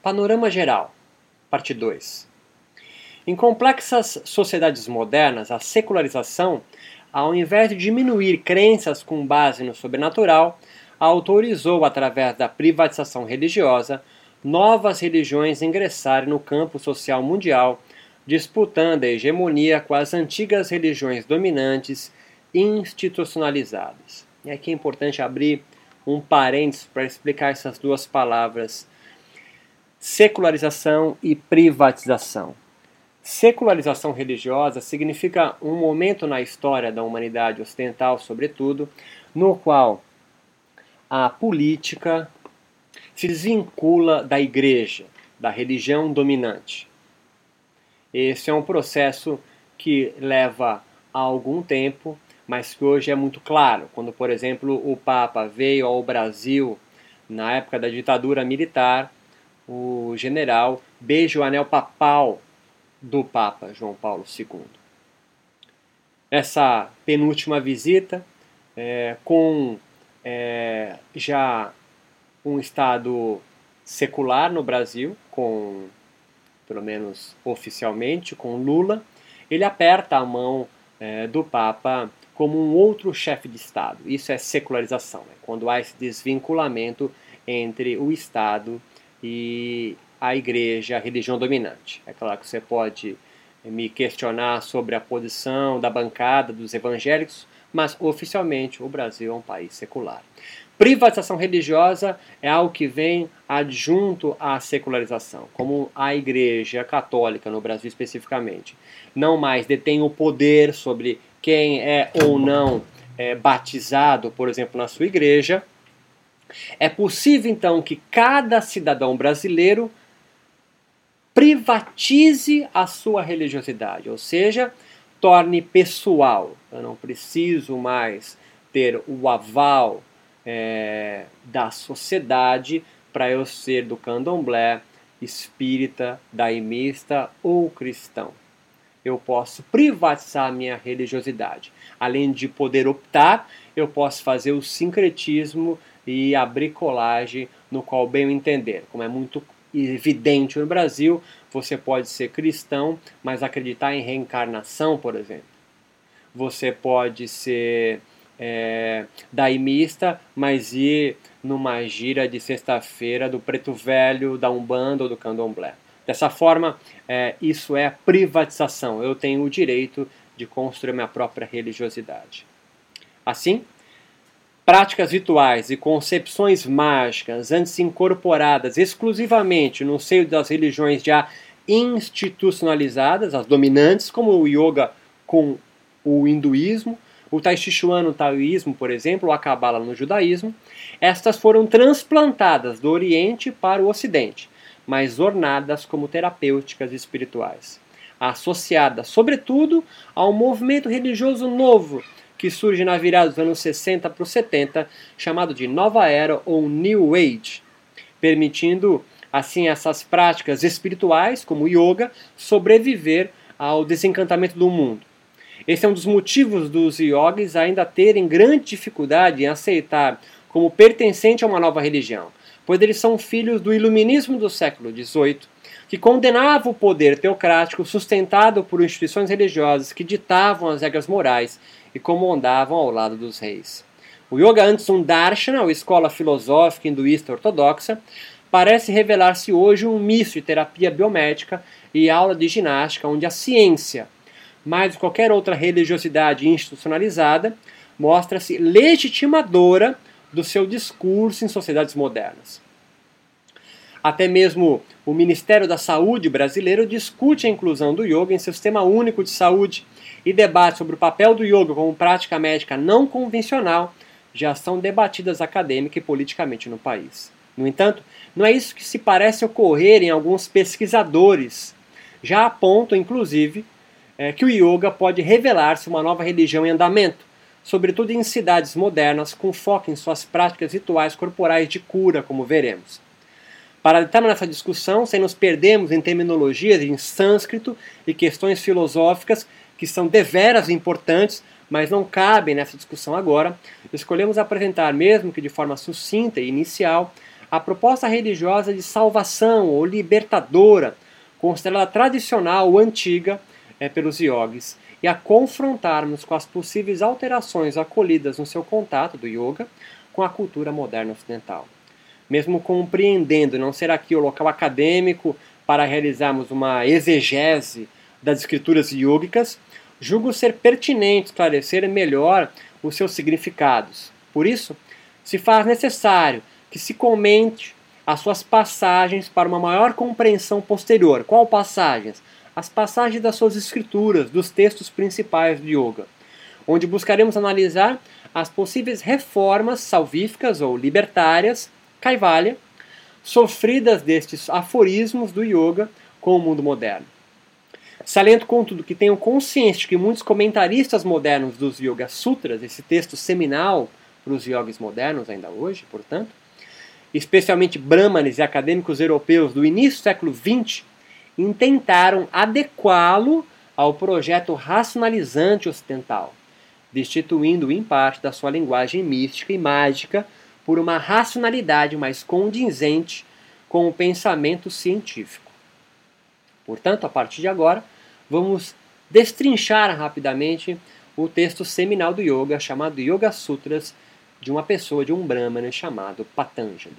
Panorama Geral, parte 2. Em complexas sociedades modernas, a secularização, ao invés de diminuir crenças com base no sobrenatural, autorizou, através da privatização religiosa, novas religiões ingressarem no campo social mundial, disputando a hegemonia com as antigas religiões dominantes institucionalizadas. E aqui é importante abrir um parênteses para explicar essas duas palavras: secularização e privatização. Secularização religiosa significa um momento na história da humanidade ocidental, sobretudo, no qual a política se desvincula da igreja, da religião dominante. Esse é um processo que leva algum tempo, mas que hoje é muito claro. Quando, por exemplo, o Papa veio ao Brasil na época da ditadura militar, o general beija o anel papal do Papa João Paulo II. Essa penúltima visita, é, com é, já um Estado secular no Brasil, com pelo menos oficialmente, com Lula, ele aperta a mão é, do Papa como um outro chefe de Estado. Isso é secularização, é quando há esse desvinculamento entre o Estado e a igreja, a religião dominante. É claro que você pode me questionar sobre a posição da bancada dos evangélicos, mas oficialmente o Brasil é um país secular. Privatização religiosa é algo que vem adjunto à secularização, como a Igreja Católica no Brasil especificamente não mais detém o poder sobre quem é ou não é, batizado, por exemplo, na sua igreja. É possível então que cada cidadão brasileiro privatize a sua religiosidade, ou seja, torne pessoal. Eu não preciso mais ter o aval é, da sociedade para eu ser do candomblé, espírita, daimista ou cristão. Eu posso privatizar minha religiosidade. Além de poder optar, eu posso fazer o sincretismo e a bricolagem no qual bem entender. Como é muito evidente no Brasil, você pode ser cristão, mas acreditar em reencarnação, por exemplo. Você pode ser é, daimista, mas ir numa gira de sexta-feira do preto velho, da Umbanda ou do candomblé. Dessa forma, é, isso é privatização. Eu tenho o direito de construir minha própria religiosidade. Assim, práticas rituais e concepções mágicas, antes incorporadas exclusivamente no seio das religiões já institucionalizadas, as dominantes, como o yoga com o hinduísmo, o Tai Chi Chuan no taoísmo, por exemplo, ou a no judaísmo, estas foram transplantadas do Oriente para o Ocidente, mas ornadas como terapêuticas espirituais, associadas, sobretudo, a um movimento religioso novo que surge na virada dos anos 60 para os 70, chamado de Nova Era ou New Age, permitindo assim essas práticas espirituais, como o yoga, sobreviver ao desencantamento do mundo. Esse é um dos motivos dos yogis ainda terem grande dificuldade em aceitar como pertencente a uma nova religião, pois eles são filhos do iluminismo do século XVIII, que condenava o poder teocrático sustentado por instituições religiosas que ditavam as regras morais e comandavam ao lado dos reis. O Yoga antes um Darshana, ou escola filosófica hinduísta ortodoxa, parece revelar-se hoje um misto de terapia biomédica e aula de ginástica, onde a ciência, mais de qualquer outra religiosidade institucionalizada, mostra-se legitimadora do seu discurso em sociedades modernas. Até mesmo o Ministério da Saúde brasileiro discute a inclusão do yoga em seu sistema único de saúde e debates sobre o papel do yoga como prática médica não convencional já são debatidas acadêmica e politicamente no país. No entanto, não é isso que se parece ocorrer em alguns pesquisadores. Já apontam, inclusive, é, que o yoga pode revelar-se uma nova religião em andamento, sobretudo em cidades modernas, com foco em suas práticas rituais corporais de cura, como veremos. Para entrarmos nessa discussão, sem nos perdermos em terminologias em sânscrito e questões filosóficas que são deveras importantes, mas não cabem nessa discussão agora, escolhemos apresentar, mesmo que de forma sucinta e inicial, a proposta religiosa de salvação ou libertadora, considerada tradicional ou antiga é, pelos yogis, e a confrontarmos com as possíveis alterações acolhidas no seu contato do yoga com a cultura moderna ocidental. Mesmo compreendendo não ser aqui o local acadêmico para realizarmos uma exegese das escrituras yogicas, julgo ser pertinente esclarecer melhor os seus significados. Por isso, se faz necessário que se comente as suas passagens para uma maior compreensão posterior. Qual passagens? As passagens das suas escrituras, dos textos principais do yoga, onde buscaremos analisar as possíveis reformas salvíficas ou libertárias, Kaivalya, sofridas destes aforismos do yoga com o mundo moderno. Saliento, contudo, que tenham consciência que muitos comentaristas modernos dos Yoga Sutras, esse texto seminal para os yogis modernos ainda hoje, portanto, especialmente brahmanes e acadêmicos europeus do início do século XX, intentaram adequá-lo ao projeto racionalizante ocidental, destituindo em parte da sua linguagem mística e mágica por uma racionalidade mais condizente com o pensamento científico. Portanto, a partir de agora, vamos destrinchar rapidamente o texto seminal do yoga chamado Yoga Sutras de uma pessoa, de um Brahmana chamado Patanjali.